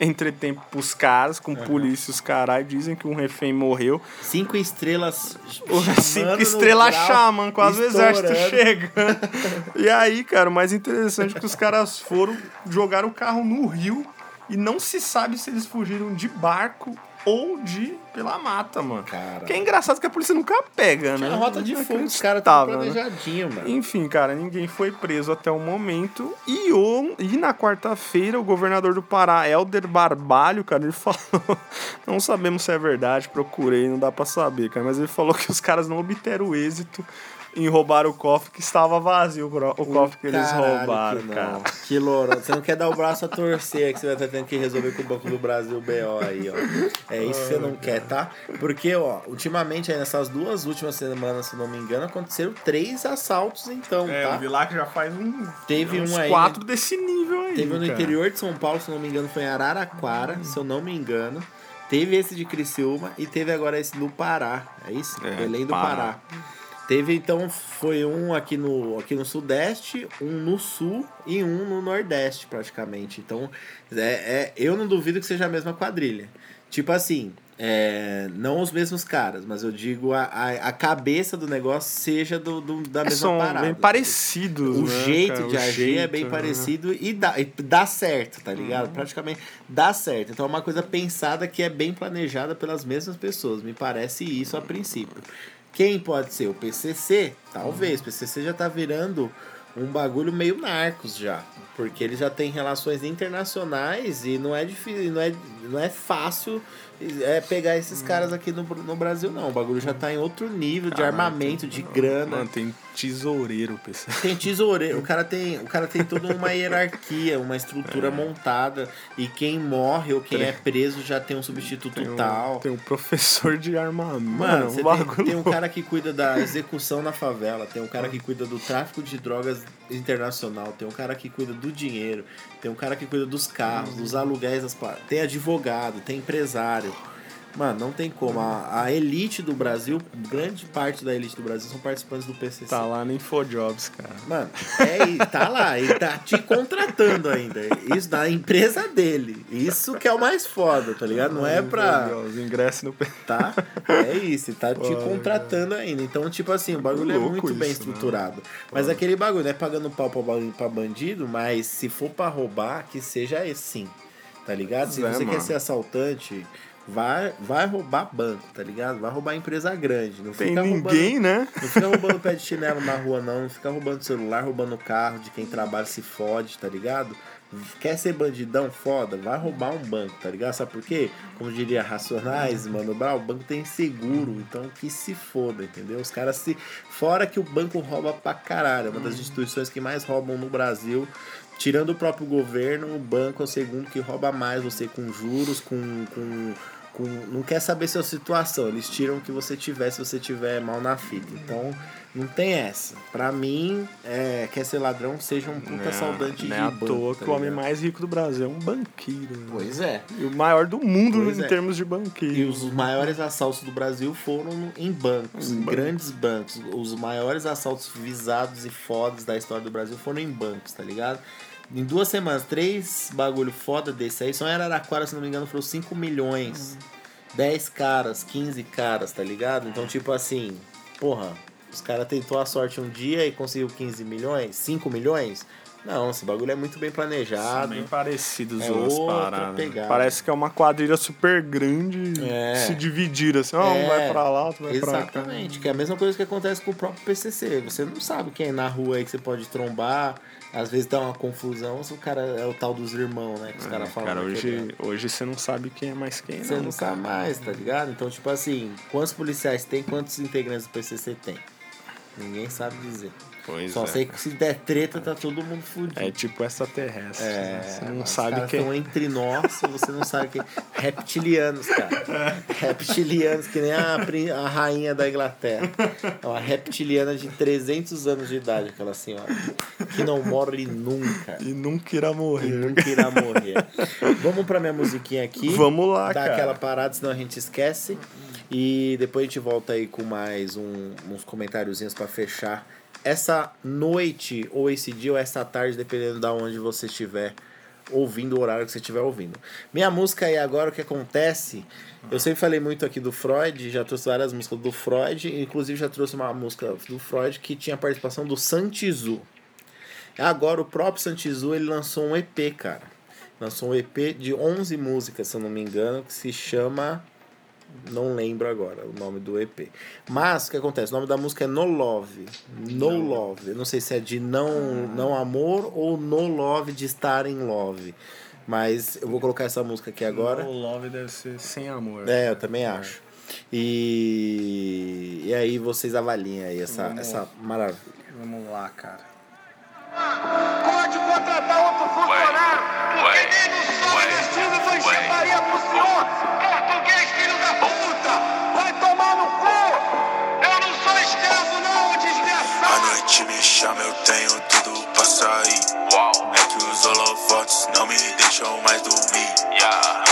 entretempo pros caras, com polícia e os caras. Dizem que um refém morreu. Cinco estrelas. Cinco estrelas chamam, quase o exército chegando. E aí, cara, o mais interessante é que os caras foram jogar o carro no rio e não se sabe se eles fugiram de barco ou de pela mata, mano. Cara. Que é engraçado que a polícia nunca pega, né? Tinha rota de fogo, os caras estão Inacreditável, né? planejadinho, mano. Enfim, cara, ninguém foi preso até o momento. E, o, e na quarta-feira, o governador do Pará, Helder Barbalho, cara, ele falou. Não sabemos se é verdade, procurei, não dá pra saber, cara. Mas ele falou que os caras não obteram êxito em roubar o cofre que estava vazio, o o cofre que eles Caralho roubaram, que cara. Que louro. Você não quer dar o braço a torcer que você vai estar tendo que resolver com o Banco do Brasil o BO aí, ó. É isso que você não quer, tá? Porque, ó, ultimamente, aí nessas duas últimas semanas, se não me engano, aconteceram três assaltos, então, É, tá? eu vi lá que já faz um, Teve uns um aí, quatro desse nível aí. Teve um no cara. interior de São Paulo, se não me engano, foi em Araraquara, se eu não me engano. Teve esse de Criciúma e teve agora esse do Pará. É isso? É, Belém do Pará. Pará. Teve então, foi um aqui no, aqui no Sudeste, um no Sul e um no Nordeste, praticamente. Então, é, é, eu não duvido que seja a mesma quadrilha. Tipo assim, é, não os mesmos caras, mas eu digo a, a, a cabeça do negócio seja do, do- da É, mesma são parada. bem parecidos, O né, jeito cara? de agir é jeito, bem né? parecido e dá, e dá certo, tá ligado? Uhum. Praticamente dá certo. Então é uma coisa pensada que é bem planejada pelas mesmas pessoas. Me parece isso a princípio. Quem pode ser? O PCC? Talvez. O PCC já tá virando um bagulho meio narcos já. Porque ele já tem relações internacionais e não é difícil, não é, não é fácil é, pegar esses caras aqui no, no Brasil, não. O bagulho já tá em outro nível de armamento, de grana. Mano, tem tesoureiro, PC. Tem tesoureiro, o cara tem, o cara tem toda uma hierarquia, uma estrutura É. montada e quem morre ou quem é preso já tem um substituto Tem um, tal. tem um professor de armamento. Mano, um você tem, bagulho tem um cara que cuida da execução na favela, tem um cara que cuida do tráfico de drogas internacional, tem um cara que cuida do dinheiro, tem um cara que cuida dos carros, dos aluguéis, das tem advogado, tem empresário. Mano, não tem como. A, a elite do Brasil, grande parte da elite do Brasil são participantes do PCC. Tá lá no Infojobs, cara. Mano, é, tá lá, ele tá te contratando ainda. Isso da empresa dele. Isso que é o mais foda, tá ligado? Não é pra. Os ingressos no Tá? É isso, tá te Foda, contratando ainda. Então, tipo assim, o bagulho é Louco muito bem isso, né? estruturado. Mas aquele bagulho, não é pagando pau pra, ba- pra bandido, mas se for pra roubar, que seja esse sim. Tá ligado? Se É, você quer mano. ser assaltante. Vai, vai roubar banco, tá ligado? Vai roubar empresa grande. Não Tem fica roubando- ninguém, né? não fica roubando pé de chinelo na rua, não. Não fica roubando celular, roubando carro de quem trabalha se fode, tá ligado? Quer ser bandidão foda? Vai roubar um banco, tá ligado? Sabe por quê? Como diria Racionais, mano, Brau, o banco tem seguro, então que se foda, entendeu? Os caras se. Fora que o banco rouba pra caralho, é uma das instituições que mais roubam no Brasil. Tirando o próprio governo, o banco é o segundo que rouba mais você com juros, com. com com- não quer saber sua situação, eles tiram o que você tiver se você tiver mal na fita. Então, não tem essa. Pra mim, é, quer ser ladrão, seja um puta saudante não de é à banco, toa tá que o homem mais rico do Brasil é um banqueiro. né? Pois é. E o maior do mundo Pois em é. termos de E banqueiro. os maiores assaltos do Brasil foram em bancos, Em em bancos. grandes bancos. Os maiores assaltos visados e fodas da história do Brasil foram em bancos, tá ligado? Em duas semanas, três bagulho foda desse aí, só em Araraquara, se não me engano, foram 5 milhões. 10 caras, 15 caras, tá ligado? Então, tipo assim, porra, os caras tentou a sorte um dia e conseguiu 15 milhões, 5 milhões. Não, esse bagulho é muito bem São planejado. bem parecidos É os outra paradas. pegada. Parece que é uma quadrilha super grande É. se dividir assim. ó, um É, vai pra lá, outro vai pra cá. Exatamente, que é a mesma coisa que acontece com o próprio PCC. Você não sabe quem é na rua aí que você pode trombar. Às vezes dá uma confusão se o cara é o tal dos irmãos, né? Que os É, caras falam. cara, na hoje, quebrada. hoje você não sabe quem é mais quem, Você não. não sabe mais, tá ligado? Então, tipo assim, quantos policiais tem, quantos integrantes do PCC tem? Ninguém sabe dizer. Pois Só é. sei que se der treta, tá todo mundo fudido. É tipo extraterrestre. É, você não sabe quem. estão entre nós e você não sabe quem. Reptilianos, cara. Reptilianos, que nem a, a rainha da Inglaterra. É uma reptiliana de 300 anos de idade, aquela senhora. Que não morre nunca. E nunca irá E morrer. nunca irá morrer. Vamos pra minha musiquinha aqui. Vamos lá, Dar cara. aquela parada, senão a gente esquece. E depois a gente volta aí com mais um- uns comentáriozinhos pra fechar essa noite, ou esse dia, ou essa tarde, dependendo da onde você estiver ouvindo, o horário que você estiver ouvindo. Minha música aí agora, o que acontece? Eu sempre falei muito aqui do Freud, já trouxe várias músicas do Freud, inclusive já trouxe uma música do Freud que tinha participação do Santizu. Agora o próprio Santizu ele lançou um EP, cara. Lançou um EP de 11 músicas, se eu não me engano, que se chama não lembro agora o nome do EP. Mas o que acontece? O nome da música é No Love. No Love. Eu não sei se é de não, não amor ou No Love de estar em love. Mas eu vou colocar essa música aqui agora. O love deve ser sem amor. É, eu também acho. E, e aí vocês avaliem aí essa, Vamos. essa maravilha. Vamos lá, cara. Pode contratar outro funcionário, porque nem no sol destino do enxergaria pro senhor. Noite me chama, eu tenho tudo pra sair. É que os holofotes não me deixam mais dormir.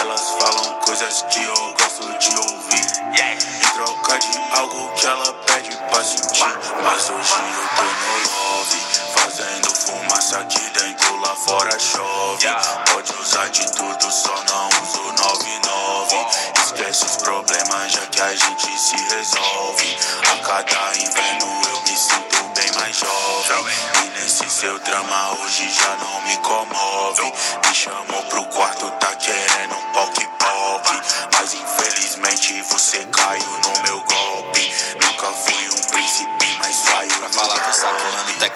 Elas falam coisas que eu gosto de ouvir. Em troca de algo que ela pede pra sentir. Mas hoje eu tô no love. Fazendo fumaça aqui dentro, lá fora chove. Pode usar de tudo, só não uso 99. Esquece os problemas, já que a gente se resolve. A cada inverno eu E nesse seu drama hoje já não me comove. Me chamou pro quarto, tá querendo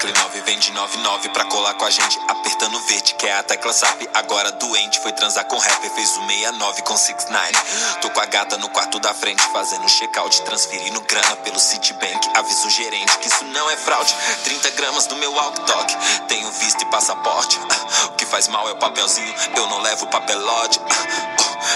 tecle 9 vem de 99 pra colar com a gente. Apertando verde, que é a tecla SAP. Agora doente, foi transar com rapper, fez o 69 com 69. Tô com a gata no quarto da frente, fazendo check-out, transferindo grana pelo Citibank. Aviso o gerente que isso não é fraude. 30 gramas do meu walk-talk, tenho visto e passaporte. O que faz mal é o papelzinho, eu não levo papelote.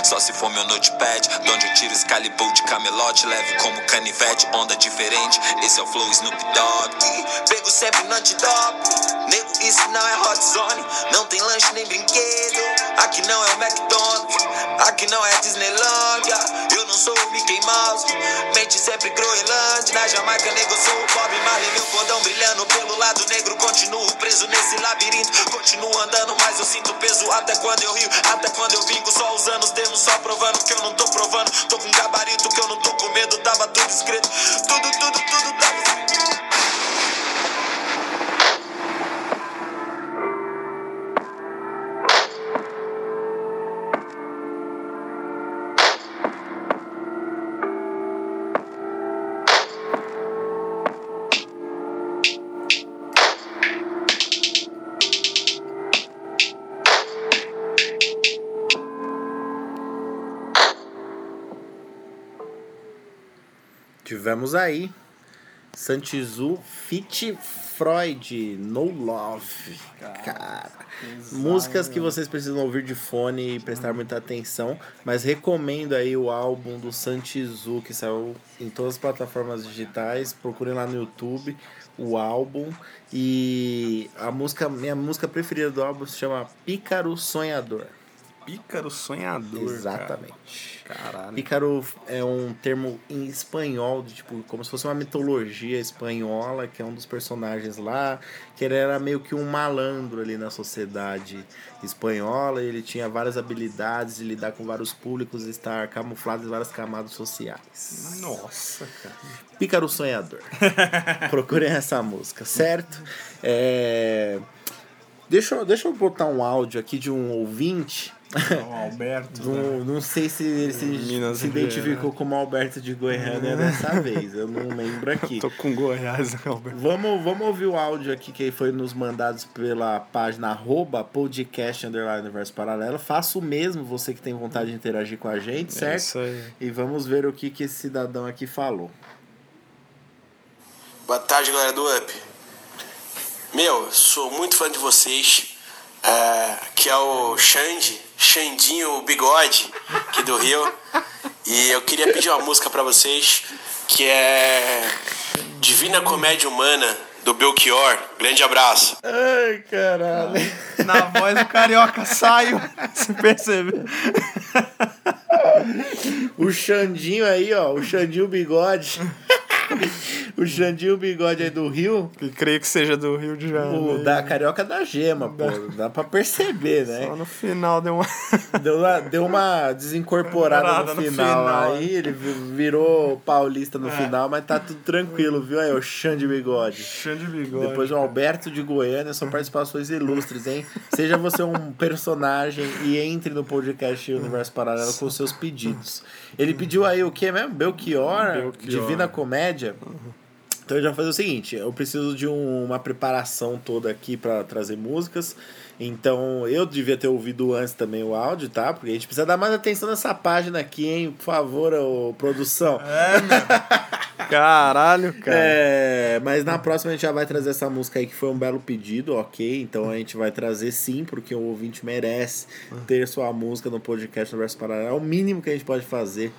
Só se for meu notepad, de onde eu tiro Excalibur de camelote. Leve como canivete, onda diferente. Esse é o flow Snoop Dogg. Pego sempre no antidope. Nego, isso não é hot zone. Não tem lanche nem brinquedo. Aqui não é o McDonald's. Aqui não é Disneylandia. Eu não sou o Mickey Mouse. Mente sempre Groenlândia. Na Jamaica, nego, eu sou o Bob Marley. Meu cordão brilhando pelo lado negro. Continuo preso nesse labirinto. Continuo andando, mas eu sinto peso. Até quando eu rio, até quando eu vingo. Só os termos, só provando que eu não tô provando. Tô com gabarito que eu não tô com medo. Tava tudo escrito. Tudo, tudo, tudo tava escrito. Tivemos aí Santizu Fit Freud No Love. Cara, músicas que vocês precisam ouvir de fone e prestar muita atenção, mas recomendo aí o álbum do Santizu que saiu em todas as plataformas digitais. Procurem lá no YouTube o álbum e a música, minha música preferida do álbum se chama Pícaro Sonhador. Pícaro sonhador. Exatamente. Cara. Caralho. Pícaro é um termo em espanhol, tipo, como se fosse uma mitologia espanhola, que é um dos personagens lá, que ele era meio que um malandro ali na sociedade espanhola, e ele tinha várias habilidades de lidar com vários públicos e estar camuflado em várias camadas sociais. Nossa, cara. Pícaro Sonhador. Procurem essa música, certo? É... Deixa, eu- deixa eu botar um áudio aqui de um ouvinte. O Alberto. né? Não, não sei se ele se, Minas se identificou como Alberto de Goiânia dessa vez. Eu não lembro aqui. Tô com Goiás, né, Alberto? Vamos, vamos ouvir o áudio aqui que foi nos mandados pela página arroba podcast underline universo paralelo. Faça o mesmo, você que tem vontade de interagir com a gente, É certo? isso aí. E vamos ver o que, que esse cidadão aqui falou. Boa tarde, galera do Up. Meu, sou muito fã de vocês. É, que é o Xande, Xandinho Bigode, aqui do Rio. E eu queria pedir uma música pra vocês, que é Divina Comédia Humana, do Belchior. Grande abraço. Ai, caralho. Na voz do carioca saiu. Você percebeu? O Xandinho aí, ó. O Xandinho Bigode. O Xandinho Bigode aí do Rio. Que creio que seja do Rio de Janeiro. O da carioca da gema, pô. Dá pra perceber, né? Só no final deu uma. Deu uma, deu uma desincorporada Incorporada no no final, final, aí, ele vi- virou paulista no final, mas tá tudo tranquilo, viu? Aí, o Xande Bigode. Cheio de bigode. Depois o Alberto de Goiânia, são participações ilustres, hein? Seja você um personagem e entre no podcast Universo Paralelo com seus pedidos. Ele pediu aí o que mesmo? Belchior, Belchior. Divina Comédia. Então eu já vou fazer o seguinte, eu preciso de um- uma preparação toda aqui pra trazer músicas. Então eu devia ter ouvido antes também o áudio, tá? Porque a gente precisa dar mais atenção nessa página aqui, hein? Por favor, ô, produção. Caralho, cara. É, mas na próxima a gente já vai trazer essa música aí que foi um belo pedido, ok? Então a gente vai trazer sim, porque o ouvinte merece ter sua música no podcast no Verso Paralelo. É o mínimo que a gente pode fazer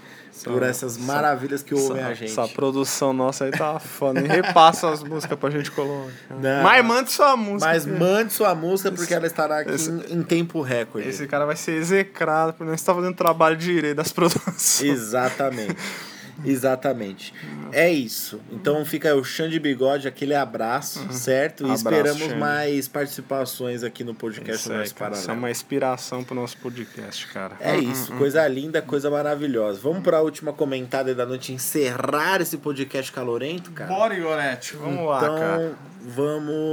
por essas maravilhas que ouvem a gente. Essa produção nossa aí tá foda. Nem repassa as músicas pra gente colocar. Não. Mas mande sua música. Mas mande sua música porque ela estará aqui em, em tempo recorde. Esse cara vai ser execrado por não estar fazendo trabalho direito das produções. Exatamente. Exatamente. É isso. Então fica aí o Xande Bigode, aquele abraço, certo? E Uhum. Abraço, esperamos Xande. mais participações aqui no podcast Isso, do Verso cara. Isso é uma inspiração pro nosso podcast, cara. É isso, coisa linda, coisa maravilhosa. Vamos para a última comentada da noite encerrar esse podcast calorento, cara. Bora, Igorete. Vamos lá, então, cara. vamos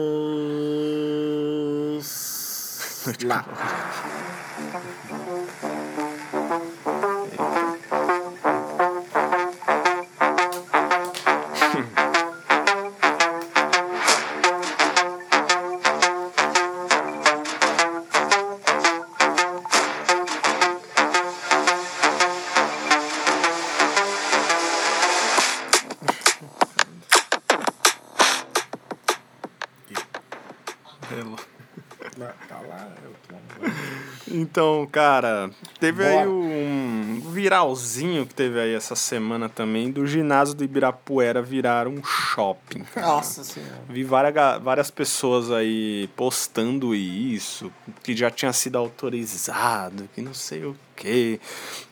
lá. Então, cara, teve Bora. aí um viralzinho que teve aí essa semana também do ginásio do Ibirapuera virar um shopping. cara. Nossa senhora. Vi várias, várias pessoas aí postando isso, que já tinha sido autorizado, que não sei o quê.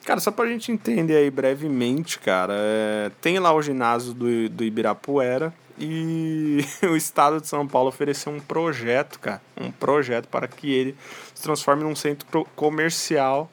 Cara, só pra gente entender aí brevemente, cara, é, tem lá o ginásio do, do Ibirapuera e o estado de São Paulo ofereceu um projeto, cara, um projeto para que ele transforme num centro comercial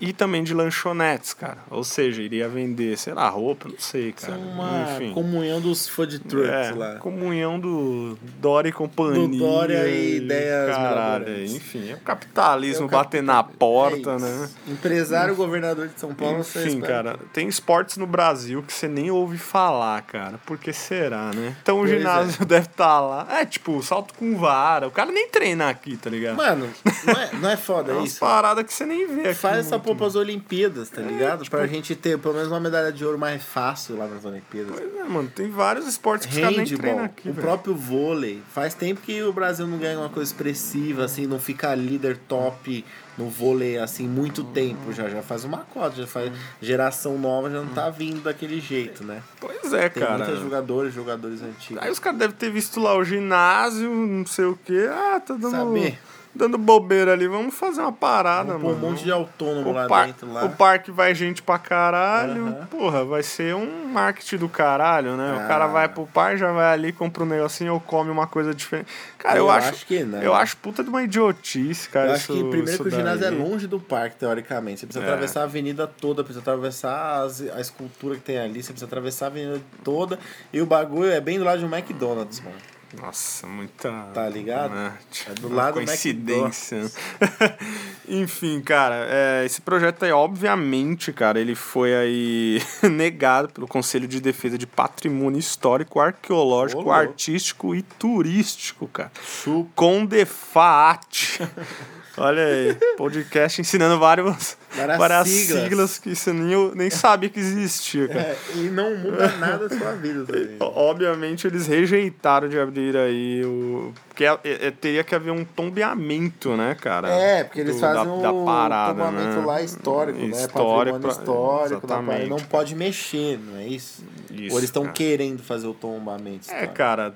e também de lanchonetes, cara. Ou seja, iria vender, sei lá, roupa, não sei, Isso é cara. uma Enfim. comunhão dos food trucks É, lá. comunhão do Dória e companhia. Do Dória e ideias Caralho, enfim, é o capitalismo É o bater na porta, É né? Empresário governador de São Paulo, Enfim, cara, tem esportes no Brasil que você nem ouve falar, cara. Por que será, né? Então o Pois ginásio deve estar lá. É, tipo, salto com vara. O cara nem treina aqui, tá ligado? Mano, não é, não é foda é isso? paradas que você nem vê aqui. Faz essa muito, porra pras Olimpíadas, tá ligado? tipo pra gente ter pelo menos uma medalha de ouro mais fácil lá nas Olimpíadas. Pois é, mano, tem vários esportes que os caras Handball, aqui, o velho. próprio vôlei. Faz tempo que o Brasil não ganha uma coisa expressiva, assim, não fica líder top no vôlei, assim, muito tempo já. Já faz uma cota, já faz. Geração nova já não tá vindo daquele jeito, né? Pois é, Tem cara. muitos jogadores, jogadores antigos. Aí os caras devem ter visto lá o ginásio, não sei o quê. Ah, tá dando, Saber. Dando bobeira ali. Vamos fazer uma parada, Vamos mano. um monte de autônomo o, lá par- dentro. Lá. o parque vai gente pra caralho. Aham. Porra, vai ser um marketing do caralho, né? Ah. O cara vai pro parque, já vai ali, compra um negocinho ou come uma coisa diferente. Cara, eu, Eu acho, acho que não. Eu acho puta de uma idiotice, cara. Eu acho que isso- primeiro isso que o ginásio é daí. longe do parque, teoricamente. Você precisa É. atravessar a avenida toda, precisa atravessar as, a escultura que tem ali, você precisa atravessar a avenida toda. E o bagulho é bem do lado de um McDonald's, mano. Nossa, muita. Tá ligado? né? É do Uma lado do coincidência. Enfim, cara, é, esse projeto aí, obviamente, cara, ele foi aí negado pelo Conselho de Defesa de Patrimônio Histórico, Arqueológico, Ô, louco. Artístico e Turístico, cara. Chupa. Com Defat. Olha aí, podcast ensinando vários, Várias várias, siglas. siglas. que você nem, nem sabia que existia, cara. É, e não muda nada a sua vida também. Obviamente eles rejeitaram de abrir aí o. Porque é- é- teria que haver um tombeamento, né, cara? É, porque eles Do- fazem da, da parada, tombamento né? lá histórico, né? Histórico, Patrimônio histórico da parada. Não pode mexer, não é isso? Isso, Ou eles estão querendo fazer o tombamento É, histórico? cara.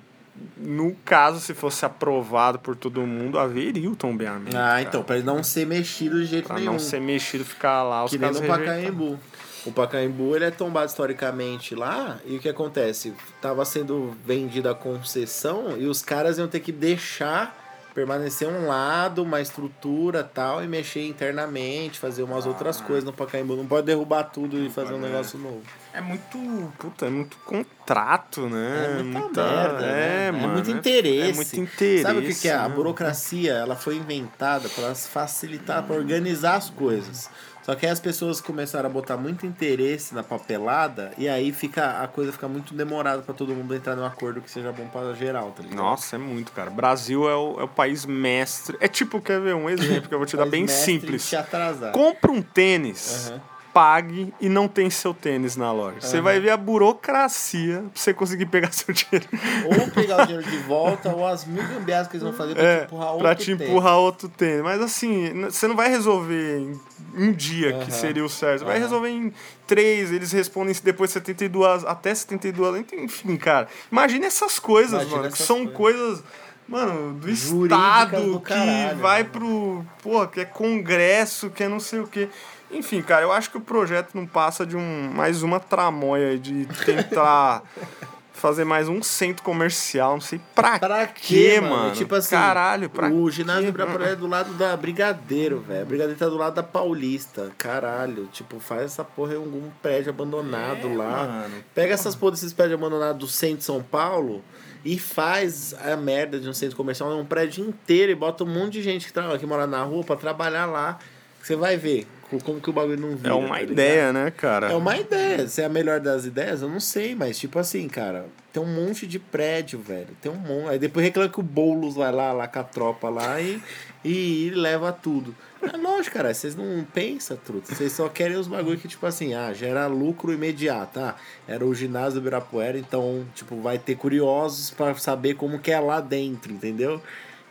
No caso, se fosse aprovado por todo mundo, haveria o tombeamento. Ah, cara. então, pra ele não ser mexido de jeito Pra nenhum. não ser mexido, ficar lá, os Que nem no. Pacaembu. O Pacaembu ele é tombado historicamente lá, e o que acontece? Tava sendo vendida a concessão e os caras iam ter que deixar permanecer um lado, uma estrutura tal, e mexer internamente, fazer umas Ah. outras coisas no Pacaembu. Não pode derrubar tudo e fazer um pode, negócio novo. É muito. Puta, é muito contrato, né? É muita merda, né? É, É mano. muito interesse. É muito interesse. Sabe o que, que é? A né? burocracia ela foi inventada para facilitar, para organizar as coisas. Só que aí as pessoas começaram a botar muito interesse na papelada e aí fica a coisa fica muito demorada para todo mundo entrar num acordo que seja bom para geral, tá ligado? Nossa, é muito, cara. Brasil é o, é o país mestre. É tipo, quer ver um exemplo que eu vou te dar bem simples. Te atrasar. Compra um tênis, Aham. Pague e não tem seu tênis na loja. Você vai ver a burocracia pra você conseguir pegar seu dinheiro. Ou pegar o dinheiro de volta, ou as mil gambiarras que eles vão fazer pra te É, empurrar outro pra te tênis. empurrar outro tênis. Mas assim, você não vai resolver em um dia que Aham. seria o certo. Vai Aham. resolver em três, eles respondem depois de 72, até 72, enfim, cara. Imagina essas coisas, Imagina mano, que essas são coisas. coisas, mano, do Jurídicas Estado, do que caralho, vai né? pro, porra, que é congresso, que é não sei o quê. Enfim, cara, eu acho que o projeto não passa de um mais uma tramóia de tentar fazer mais um centro comercial, não sei pra, Pra quê, quê, mano? Tipo assim, Caralho, pra o ginásio Ibirapuera é do lado da Brigadeiro, velho. Brigadeiro tá do lado da Paulista. Caralho, tipo, faz essa porra em algum prédio abandonado É, lá. mano. Pega essas porra desses prédios abandonados do centro de São Paulo e faz a merda de um centro comercial num prédio inteiro e bota um monte de gente que, tra- que mora na rua pra trabalhar lá. Você vai ver como que o bagulho não vira. É uma tá ideia, né, cara? É uma ideia. Se é a melhor das ideias, eu não sei, mas tipo assim, cara, tem um monte de prédio, velho. Tem um monte. Aí depois reclama que o Boulos vai lá, lá com a tropa lá e, e, leva tudo. É lógico, cara, vocês não pensam, truta. Vocês só querem os bagulho que, tipo assim, ah, gera lucro imediato. Ah, era o ginásio do Ibirapuera, então, tipo, vai ter curiosos pra saber como que é lá dentro, entendeu?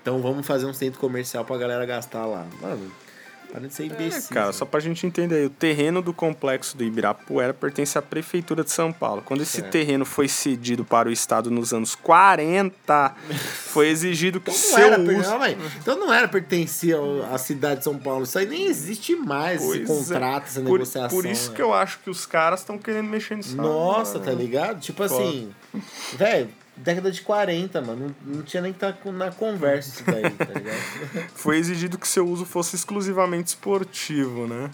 Então vamos fazer um centro comercial pra galera gastar lá. Mano, para de ser É, imbecil. cara, só pra gente entender aí, o terreno do complexo do Ibirapuera pertence à Prefeitura de São Paulo. Quando esse Certo. terreno foi cedido para o Estado nos anos 40, foi exigido que Então seu era, uso... não, então não era pertencia ao- à cidade de São Paulo. Isso aí nem existe mais, esse Pois é. contrato, essa por, negociação. por isso né? que eu acho que os caras estão querendo mexer nisso. Nossa, tá ligado? Tipo assim, velho, década de 40, mano. Não, não tinha nem que estar na conversa isso daí, tá ligado? Foi exigido que seu uso fosse exclusivamente esportivo, né?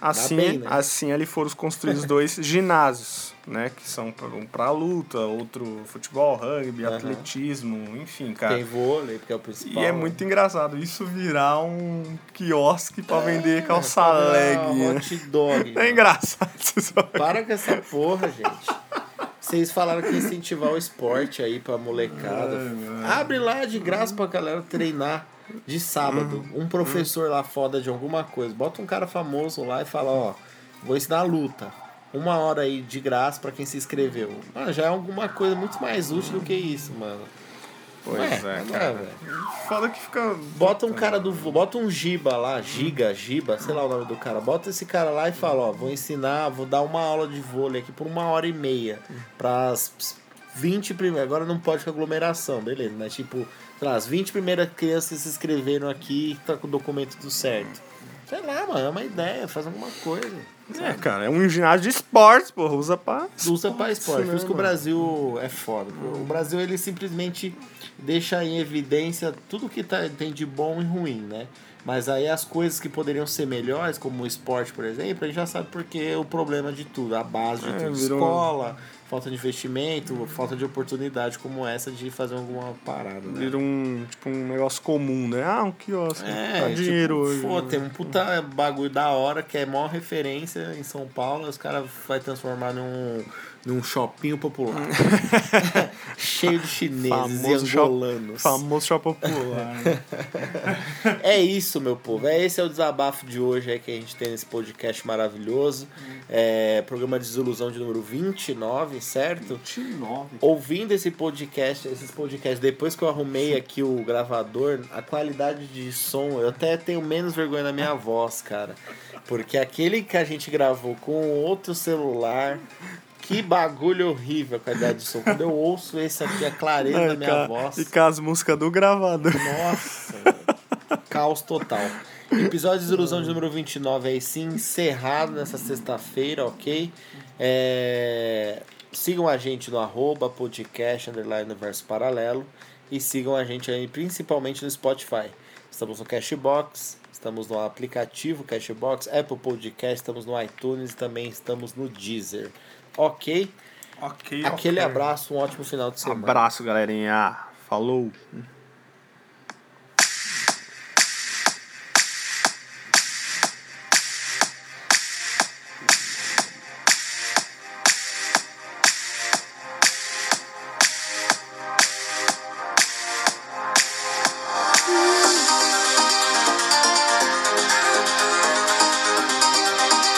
Assim, bem, né? assim ali foram construídos dois ginásios, né? Que são um pra luta, outro futebol, rugby, Aham. atletismo, enfim, cara. Tem vôlei, porque é o E principal. é muito engraçado isso virar um quiosque pra vender calça leg. né? Hot dog. É mano. engraçado isso. Para com essa porra, gente. Vocês falaram que incentivar o esporte aí pra molecada. Abre lá de graça pra galera treinar de sábado. Um professor lá foda de alguma coisa. Bota um cara famoso lá e fala, ó, vou ensinar a luta. Uma hora aí de graça pra quem se inscreveu. Mano, já é alguma coisa muito mais útil do que isso, mano. Pois é, não é, cara. velho. Foda que fica. Bota um cara do. Bota um Giba lá, Giga, Giba, sei lá o nome do cara. Bota esse cara lá e fala, ó, vou ensinar, vou dar uma aula de vôlei aqui por uma hora e meia. Pras 20 primeiras. Agora não pode com aglomeração, beleza. Mas tipo, sei lá, as 20 primeiras crianças se inscreveram aqui tá com o documento tudo certo. Sei lá, mano, é uma ideia, faz alguma coisa. É, cara, é um ginásio de esportes, porra. Usa pra. Usa pra esporte. Por isso que o né? Brasil é foda. O Brasil, ele simplesmente deixa em evidência tudo que tá, tem de bom e ruim, né? Mas aí as coisas que poderiam ser melhores, como o esporte, por exemplo, a gente já sabe porque é o problema de tudo, a base de É, tudo. virou- Escola, falta de investimento, falta de oportunidade como essa de fazer alguma parada. Né? Vira um, tipo, um negócio comum, né? Ah, um quiosque. É, tá tipo, dinheiro hoje. Pô, né? tem um puta bagulho da hora que é maior referência em São Paulo, os caras vai transformar num, num shopping popular. Cheio de chineses e shop- angolanos. famoso shop popular. né? É isso, meu povo. É, esse é o desabafo de hoje aí que a gente tem nesse podcast maravilhoso. É, programa de desilusão de número 29, certo? 29. Ouvindo esse podcast, esses podcasts, depois que eu arrumei aqui o gravador, a qualidade de som, eu até tenho menos vergonha na minha voz, cara. Porque aquele que a gente gravou com outro celular, que bagulho horrível a qualidade de som. Quando eu ouço esse aqui, a clareza da minha com, voz. e com as músicas do gravador. Nossa, caos total. Episódio de Desilusão de número 29 aí sim, encerrado nessa sexta-feira, ok? É, Sigam a gente no arroba podcast underline universo paralelo e sigam a gente aí principalmente no Spotify. Estamos no Cashbox, estamos no aplicativo Cashbox, Apple Podcast, estamos no iTunes e também estamos no Deezer. Ok? ok. Aquele ok. abraço, um ótimo final de semana. Abraço, galerinha. Falou.